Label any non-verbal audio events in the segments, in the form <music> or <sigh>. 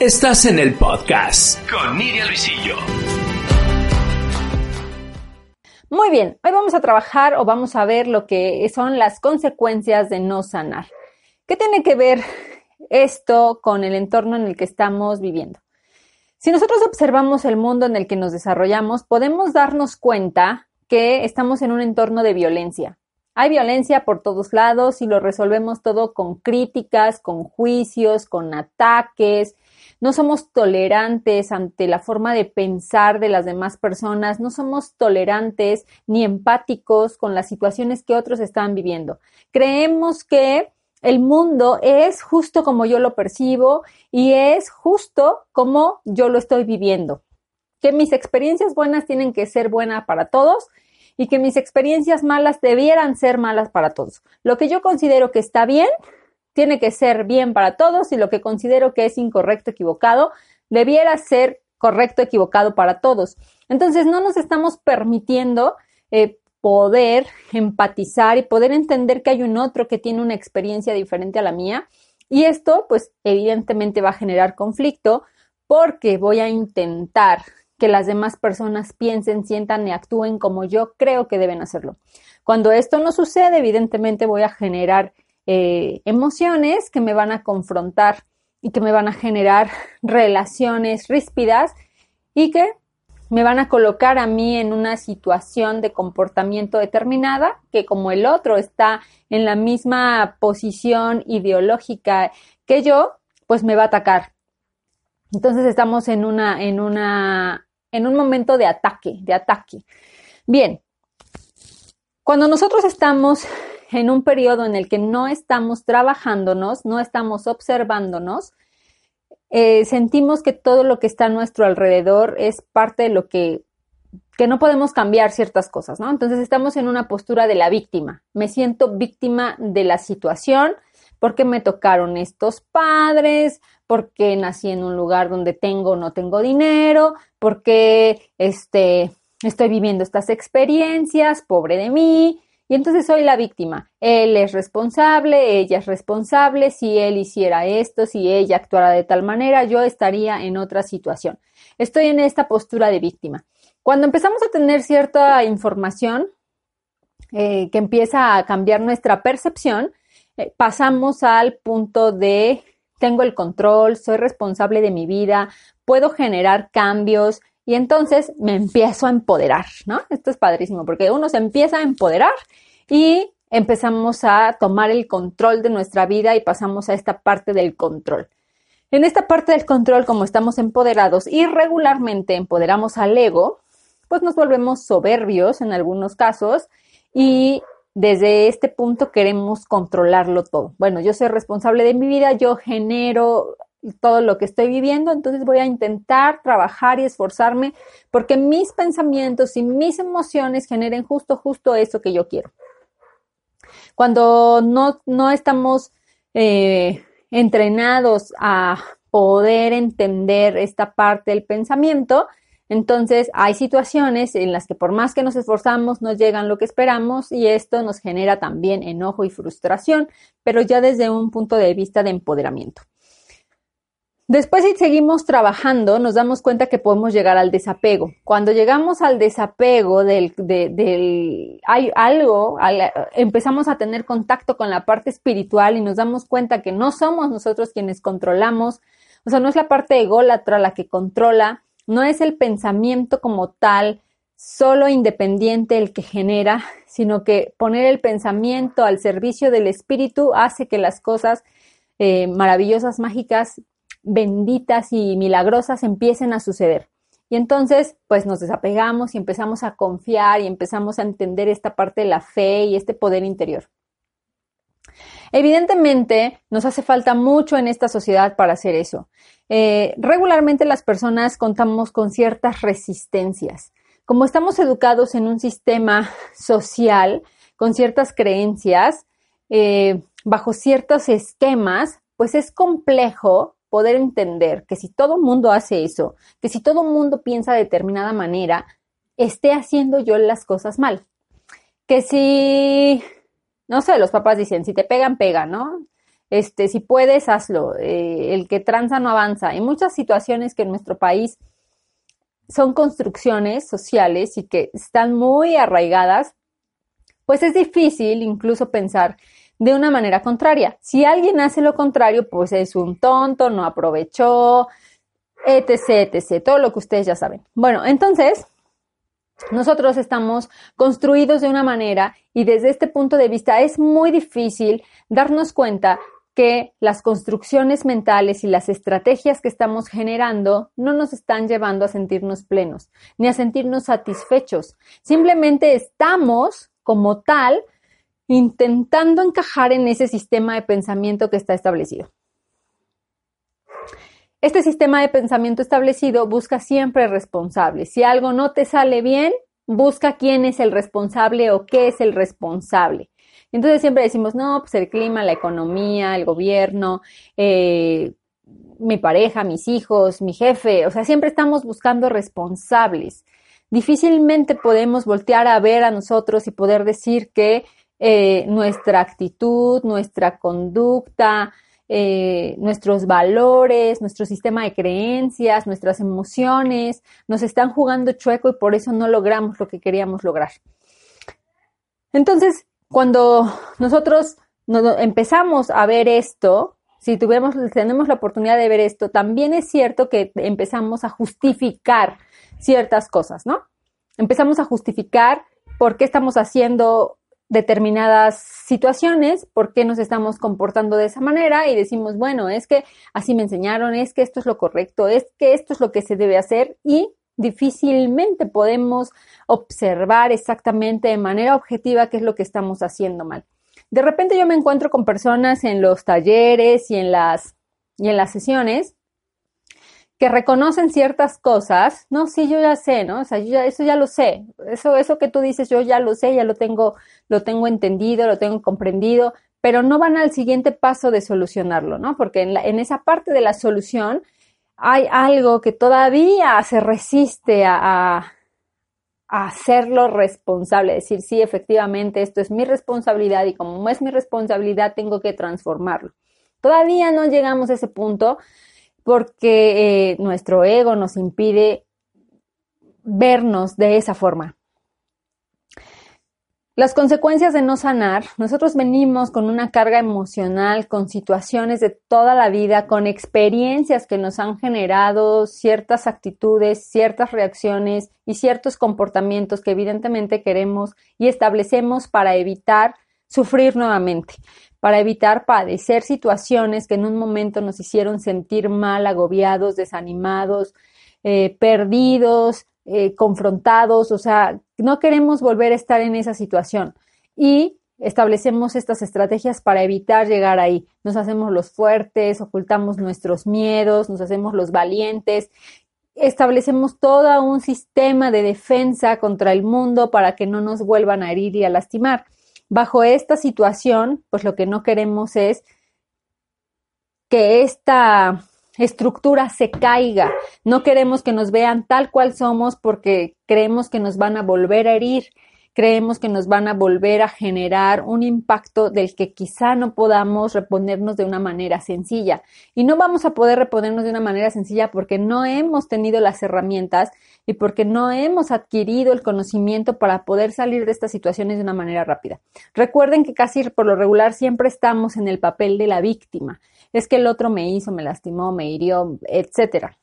Estás en el podcast con Nidia Luisillo. Muy bien, hoy vamos a trabajar o vamos a ver lo que son las consecuencias de no sanar. ¿Qué tiene que ver esto con el entorno en el que estamos viviendo? Si nosotros observamos el mundo en el que nos desarrollamos, podemos darnos cuenta que estamos en un entorno de violencia. Hay violencia por todos lados y lo resolvemos todo con críticas, con juicios, con ataques. No somos tolerantes ante la forma de pensar de las demás personas, no somos tolerantes ni empáticos con las situaciones que otros están viviendo. Creemos que el mundo es justo como yo lo percibo y es justo como yo lo estoy viviendo. Que mis experiencias buenas tienen que ser buenas para todos y que mis experiencias malas debieran ser malas para todos. Lo que yo considero que está bien, tiene que ser bien para todos y lo que considero que es incorrecto, equivocado, debiera ser correcto, equivocado para todos. Entonces, no nos estamos permitiendo eh, poder empatizar y poder entender que hay un otro que tiene una experiencia diferente a la mía. Y esto, pues, evidentemente va a generar conflicto porque voy a intentar que las demás personas piensen, sientan y actúen como yo creo que deben hacerlo. Cuando esto no sucede, evidentemente voy a generar eh, emociones que me van a confrontar y que me van a generar <laughs> relaciones ríspidas y que me van a colocar a mí en una situación de comportamiento determinada que como el otro está en la misma posición ideológica que yo, pues me va a atacar. Entonces estamos en una, en una en un momento de ataque, de ataque. Bien, cuando nosotros estamos en un periodo en el que no estamos trabajándonos, no estamos observándonos, eh, sentimos que todo lo que está a nuestro alrededor es parte de lo que, que no podemos cambiar ciertas cosas, ¿no? Entonces estamos en una postura de la víctima. Me siento víctima de la situación porque me tocaron estos padres, porque nací en un lugar donde tengo o no tengo dinero, porque este, estoy viviendo estas experiencias, pobre de mí, y entonces soy la víctima. Él es responsable, ella es responsable, si él hiciera esto, si ella actuara de tal manera, yo estaría en otra situación. Estoy en esta postura de víctima. Cuando empezamos a tener cierta información eh, que empieza a cambiar nuestra percepción, eh, pasamos al punto de tengo el control, soy responsable de mi vida, puedo generar cambios y entonces me empiezo a empoderar, ¿no? Esto es padrísimo porque uno se empieza a empoderar y empezamos a tomar el control de nuestra vida y pasamos a esta parte del control. En esta parte del control, como estamos empoderados y regularmente empoderamos al ego, pues nos volvemos soberbios en algunos casos y desde este punto queremos controlarlo todo. Bueno, yo soy responsable de mi vida, yo genero todo lo que estoy viviendo, entonces voy a intentar trabajar y esforzarme porque mis pensamientos y mis emociones generen justo, justo eso que yo quiero. Cuando no, no estamos eh, entrenados a poder entender esta parte del pensamiento, entonces, hay situaciones en las que por más que nos esforzamos, no llegan lo que esperamos y esto nos genera también enojo y frustración, pero ya desde un punto de vista de empoderamiento. Después, si seguimos trabajando, nos damos cuenta que podemos llegar al desapego. Cuando llegamos al desapego del, hay algo, empezamos a tener contacto con la parte espiritual y nos damos cuenta que no somos nosotros quienes controlamos, o sea, no es la parte ególatra la que controla, no es el pensamiento como tal, solo independiente el que genera, sino que poner el pensamiento al servicio del espíritu hace que las cosas eh, maravillosas, mágicas, benditas y milagrosas empiecen a suceder. Y entonces, pues nos desapegamos y empezamos a confiar y empezamos a entender esta parte de la fe y este poder interior. Evidentemente, nos hace falta mucho en esta sociedad para hacer eso. Eh, regularmente las personas contamos con ciertas resistencias. Como estamos educados en un sistema social con ciertas creencias, eh, bajo ciertos esquemas, pues es complejo poder entender que si todo mundo hace eso, que si todo el mundo piensa de determinada manera, esté haciendo yo las cosas mal. Que si no sé, los papás dicen, si te pegan, pega, ¿no? este, si puedes, hazlo, eh, el que tranza no avanza. Hay muchas situaciones que en nuestro país son construcciones sociales y que están muy arraigadas, pues es difícil incluso pensar de una manera contraria. Si alguien hace lo contrario, pues es un tonto, no aprovechó, etc., todo lo que ustedes ya saben. Bueno, entonces, nosotros estamos construidos de una manera y desde este punto de vista es muy difícil darnos cuenta que las construcciones mentales y las estrategias que estamos generando no nos están llevando a sentirnos plenos ni a sentirnos satisfechos. Simplemente estamos como tal intentando encajar en ese sistema de pensamiento que está establecido. Este sistema de pensamiento establecido busca siempre responsables. Si algo no te sale bien, busca quién es el responsable o qué es el responsable. Entonces siempre decimos, no, pues el clima, la economía, el gobierno, eh, mi pareja, mis hijos, mi jefe, o sea, siempre estamos buscando responsables. Difícilmente podemos voltear a ver a nosotros y poder decir que eh, nuestra actitud, nuestra conducta, eh, nuestros valores, nuestro sistema de creencias, nuestras emociones, nos están jugando chueco y por eso no logramos lo que queríamos lograr. Entonces, cuando nosotros empezamos a ver esto, si tuvimos, tenemos la oportunidad de ver esto, también es cierto que empezamos a justificar ciertas cosas, ¿no? Empezamos a justificar por qué estamos haciendo determinadas situaciones, por qué nos estamos comportando de esa manera y decimos, bueno, es que así me enseñaron, es que esto es lo correcto, es que esto es lo que se debe hacer y difícilmente podemos observar exactamente de manera objetiva qué es lo que estamos haciendo mal. De repente yo me encuentro con personas en los talleres y en las, y en las sesiones que reconocen ciertas cosas, no, sí, yo ya sé, ¿no? O sea, yo ya, eso ya lo sé, eso, eso que tú dices, yo ya lo sé, ya lo tengo, lo tengo entendido, lo tengo comprendido, pero no van al siguiente paso de solucionarlo, ¿no? Porque en, en esa parte de la solución hay algo que todavía se resiste a, a, a hacerlo responsable, decir, sí, efectivamente, esto es mi responsabilidad y como es mi responsabilidad, tengo que transformarlo. Todavía no llegamos a ese punto porque eh, nuestro ego nos impide vernos de esa forma. Las consecuencias de no sanar, nosotros venimos con una carga emocional, con situaciones de toda la vida, con experiencias que nos han generado ciertas actitudes, ciertas reacciones y ciertos comportamientos que evidentemente queremos y establecemos para evitar sufrir nuevamente para evitar padecer situaciones que en un momento nos hicieron sentir mal, agobiados, desanimados, eh, perdidos, eh, confrontados, o sea, no queremos volver a estar en esa situación. Y establecemos estas estrategias para evitar llegar ahí. Nos hacemos los fuertes, ocultamos nuestros miedos, nos hacemos los valientes, establecemos todo un sistema de defensa contra el mundo para que no nos vuelvan a herir y a lastimar. Bajo esta situación, pues lo que no queremos es que esta estructura se caiga. No queremos que nos vean tal cual somos porque creemos que nos van a volver a herir creemos que nos van a volver a generar un impacto del que quizá no podamos reponernos de una manera sencilla. Y no vamos a poder reponernos de una manera sencilla porque no hemos tenido las herramientas y porque no hemos adquirido el conocimiento para poder salir de estas situaciones de una manera rápida. Recuerden que casi por lo regular siempre estamos en el papel de la víctima. Es que el otro me hizo, me lastimó, me hirió, etcétera.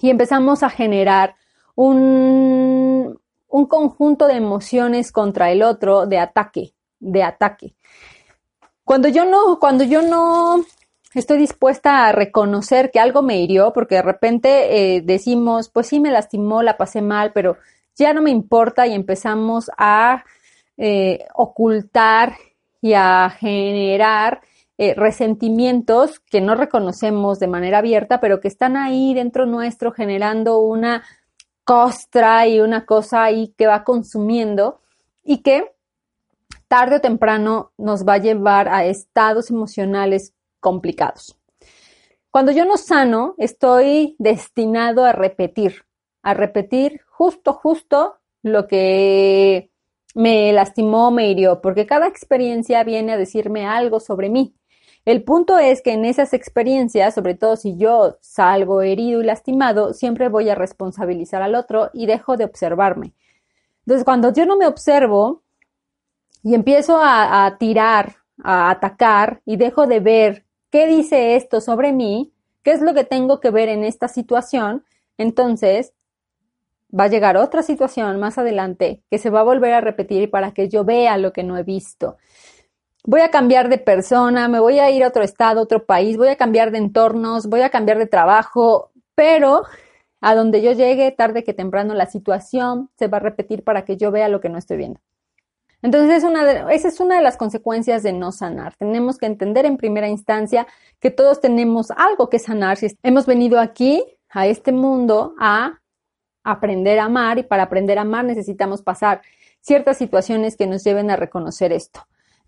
Y empezamos a generar un, un conjunto de emociones contra el otro de ataque, de ataque. Cuando yo no, cuando yo no estoy dispuesta a reconocer que algo me hirió, porque de repente eh, decimos, pues sí me lastimó, la pasé mal, pero ya no me importa y empezamos a eh, ocultar y a generar eh, resentimientos que no reconocemos de manera abierta, pero que están ahí dentro nuestro generando una costra y una cosa ahí que va consumiendo y que tarde o temprano nos va a llevar a estados emocionales complicados. Cuando yo no sano, estoy destinado a repetir, a repetir justo, justo lo que me lastimó, me hirió, porque cada experiencia viene a decirme algo sobre mí. El punto es que en esas experiencias, sobre todo si yo salgo herido y lastimado, siempre voy a responsabilizar al otro y dejo de observarme. Entonces, cuando yo no me observo y empiezo a, tirar, a atacar y dejo de ver qué dice esto sobre mí, qué es lo que tengo que ver en esta situación, entonces va a llegar otra situación más adelante que se va a volver a repetir para que yo vea lo que no he visto. Voy a cambiar de persona, me voy a ir a otro estado, otro país, voy a cambiar de entornos, voy a cambiar de trabajo, pero a donde yo llegue, tarde que temprano, la situación se va a repetir para que yo vea lo que no estoy viendo. Entonces, es una esa es una de las consecuencias de no sanar. Tenemos que entender en primera instancia que todos tenemos algo que sanar. Si hemos venido aquí, a este mundo, a aprender a amar y para aprender a amar necesitamos pasar ciertas situaciones que nos lleven a reconocer esto.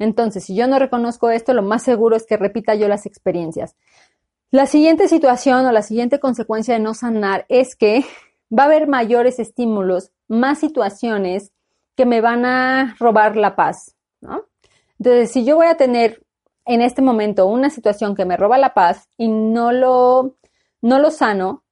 Entonces, si yo no reconozco esto, lo más seguro es que repita yo las experiencias. La siguiente situación o la siguiente consecuencia de no sanar es que va a haber mayores estímulos, más situaciones que me van a robar la paz, Entonces, si yo voy a tener en este momento una situación que me roba la paz y no lo, no lo sano,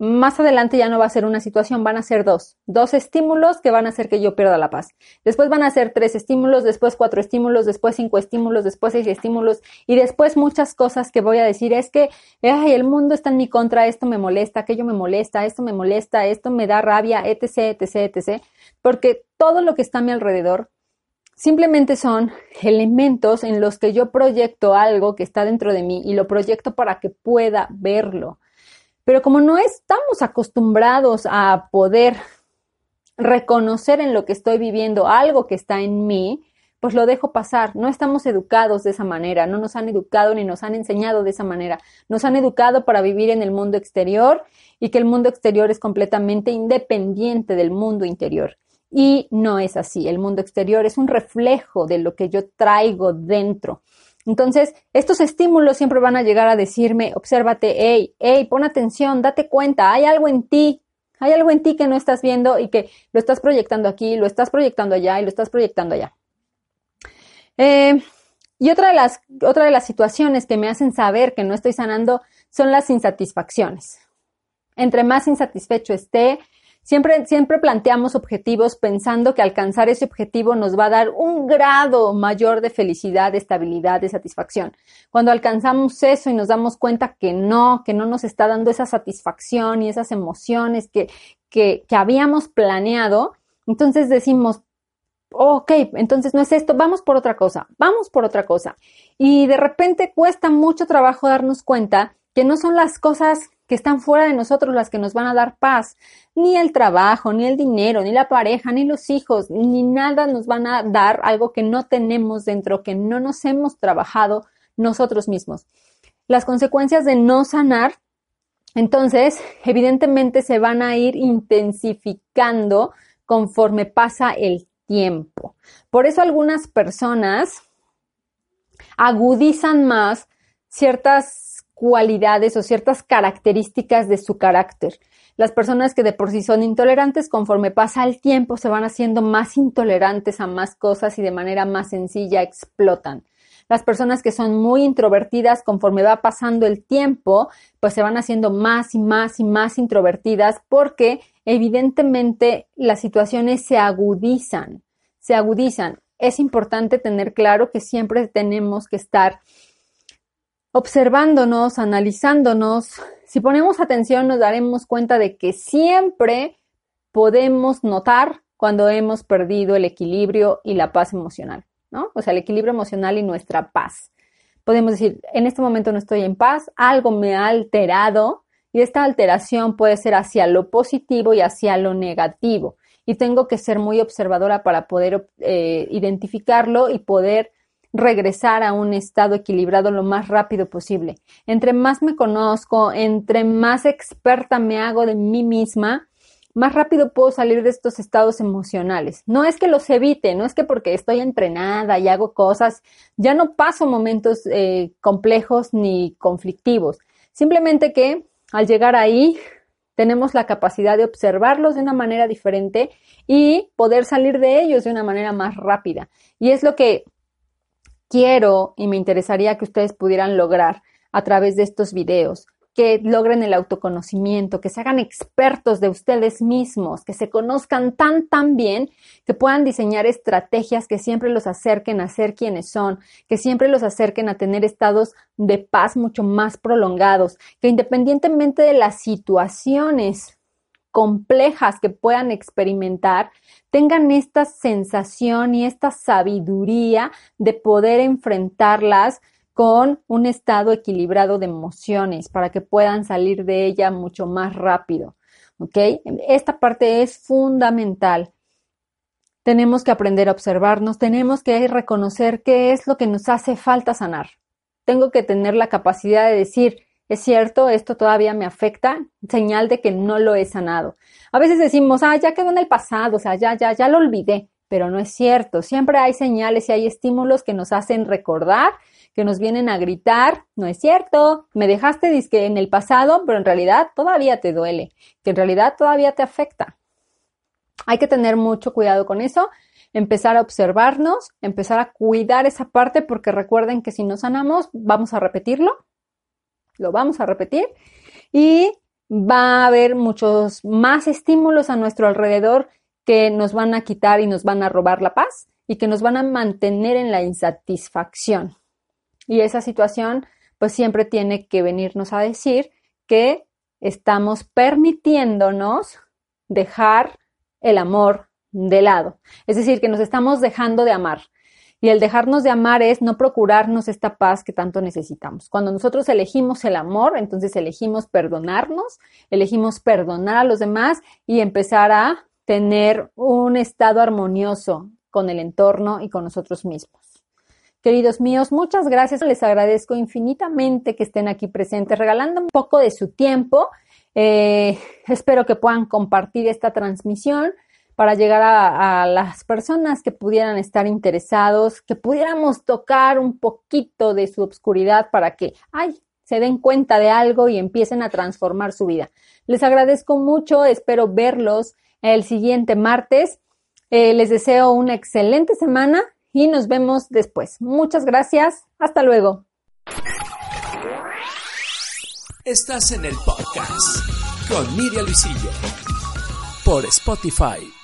más adelante ya no va a ser una situación, van a ser dos. Dos estímulos que van a hacer que yo pierda la paz. Después van a ser tres estímulos, después cuatro estímulos, después cinco estímulos, después seis estímulos y después muchas cosas que voy a decir. Es que ay, el mundo está en mi contra, esto me molesta, aquello me molesta, esto me molesta, esto me da rabia, etc., etc., etc. Porque todo lo que está a mi alrededor simplemente son elementos en los que yo proyecto algo que está dentro de mí y lo proyecto para que pueda verlo. Pero como no estamos acostumbrados a poder reconocer en lo que estoy viviendo algo que está en mí, pues lo dejo pasar. No estamos educados de esa manera, no nos han educado ni nos han enseñado de esa manera. Nos han educado para vivir en el mundo exterior y que el mundo exterior es completamente independiente del mundo interior. Y no es así. El mundo exterior es un reflejo de lo que yo traigo dentro. Entonces, estos estímulos siempre van a llegar a decirme, obsérvate, hey, hey, pon atención, date cuenta, hay algo en ti, hay algo en ti que no estás viendo y que lo estás proyectando aquí, lo estás proyectando allá y lo estás proyectando allá. Eh, y otra de, las, otra de las situaciones que me hacen saber que no estoy sanando son las insatisfacciones. Entre más insatisfecho esté, Siempre, siempre planteamos objetivos pensando que alcanzar ese objetivo nos va a dar un grado mayor de felicidad, de estabilidad, de satisfacción. Cuando alcanzamos eso y nos damos cuenta que no, que no nos está dando esa satisfacción y esas emociones que, que, que habíamos planeado, entonces decimos, ok, entonces no es esto, vamos por otra cosa, vamos por otra cosa. Y de repente cuesta mucho trabajo darnos cuenta que no son las cosas que están fuera de nosotros las que nos van a dar paz. Ni el trabajo, ni el dinero, ni la pareja, ni los hijos, ni nada nos van a dar algo que no tenemos dentro, que no nos hemos trabajado nosotros mismos. Las consecuencias de no sanar, entonces, evidentemente se van a ir intensificando conforme pasa el tiempo. Por eso algunas personas agudizan más ciertas cualidades o ciertas características de su carácter. Las personas que de por sí son intolerantes, conforme pasa el tiempo, se van haciendo más intolerantes a más cosas y de manera más sencilla explotan. Las personas que son muy introvertidas, conforme va pasando el tiempo, pues se van haciendo más y más y más introvertidas porque evidentemente las situaciones se agudizan, se agudizan. Es importante tener claro que siempre tenemos que estar observándonos, analizándonos, si ponemos atención nos daremos cuenta de que siempre podemos notar cuando hemos perdido el equilibrio y la paz emocional, ¿no? O sea, el equilibrio emocional y nuestra paz. Podemos decir, en este momento no estoy en paz, algo me ha alterado y esta alteración puede ser hacia lo positivo y hacia lo negativo. Y tengo que ser muy observadora para poder eh, identificarlo y poder regresar a un estado equilibrado lo más rápido posible. Entre más me conozco, entre más experta me hago de mí misma, más rápido puedo salir de estos estados emocionales. No es que los evite, no es que porque estoy entrenada y hago cosas, ya no paso momentos eh, complejos ni conflictivos. Simplemente que al llegar ahí tenemos la capacidad de observarlos de una manera diferente y poder salir de ellos de una manera más rápida. Y es lo que quiero y me interesaría que ustedes pudieran lograr a través de estos videos que logren el autoconocimiento, que se hagan expertos de ustedes mismos, que se conozcan tan, tan bien, que puedan diseñar estrategias que siempre los acerquen a ser quienes son, que siempre los acerquen a tener estados de paz mucho más prolongados, que independientemente de las situaciones complejas que puedan experimentar, tengan esta sensación y esta sabiduría de poder enfrentarlas con un estado equilibrado de emociones para que puedan salir de ella mucho más rápido. ¿Ok? Esta parte es fundamental. Tenemos que aprender a observarnos, tenemos que reconocer qué es lo que nos hace falta sanar. Tengo que tener la capacidad de decir, es cierto, esto todavía me afecta, señal de que no lo he sanado. A veces decimos, ah, ya quedó en el pasado, o sea, ya, ya, ya lo olvidé, pero no es cierto. Siempre hay señales y hay estímulos que nos hacen recordar que nos vienen a gritar, no es cierto, me dejaste disque en el pasado, pero en realidad todavía te duele, que en realidad todavía te afecta. Hay que tener mucho cuidado con eso, empezar a observarnos, empezar a cuidar esa parte, porque recuerden que si no sanamos, vamos a repetirlo, lo vamos a repetir y va a haber muchos más estímulos a nuestro alrededor que nos van a quitar y nos van a robar la paz y que nos van a mantener en la insatisfacción. Y esa situación pues siempre tiene que venirnos a decir que estamos permitiéndonos dejar el amor de lado. Es decir, que nos estamos dejando de amar. Y el dejarnos de amar es no procurarnos esta paz que tanto necesitamos. Cuando nosotros elegimos el amor, entonces elegimos perdonarnos, elegimos perdonar a los demás y empezar a tener un estado armonioso con el entorno y con nosotros mismos. Queridos míos, muchas gracias. Les agradezco infinitamente que estén aquí presentes, regalando un poco de su tiempo. Eh, espero que puedan compartir esta transmisión para llegar a, las personas que pudieran estar interesados, que pudiéramos tocar un poquito de su obscuridad para que, ay, se den cuenta de algo y empiecen a transformar su vida. Les agradezco mucho, espero verlos el siguiente martes. Eh, les deseo una excelente semana y nos vemos después. Muchas gracias. Hasta luego. Estás en el podcast con Miriam Luisillo por Spotify.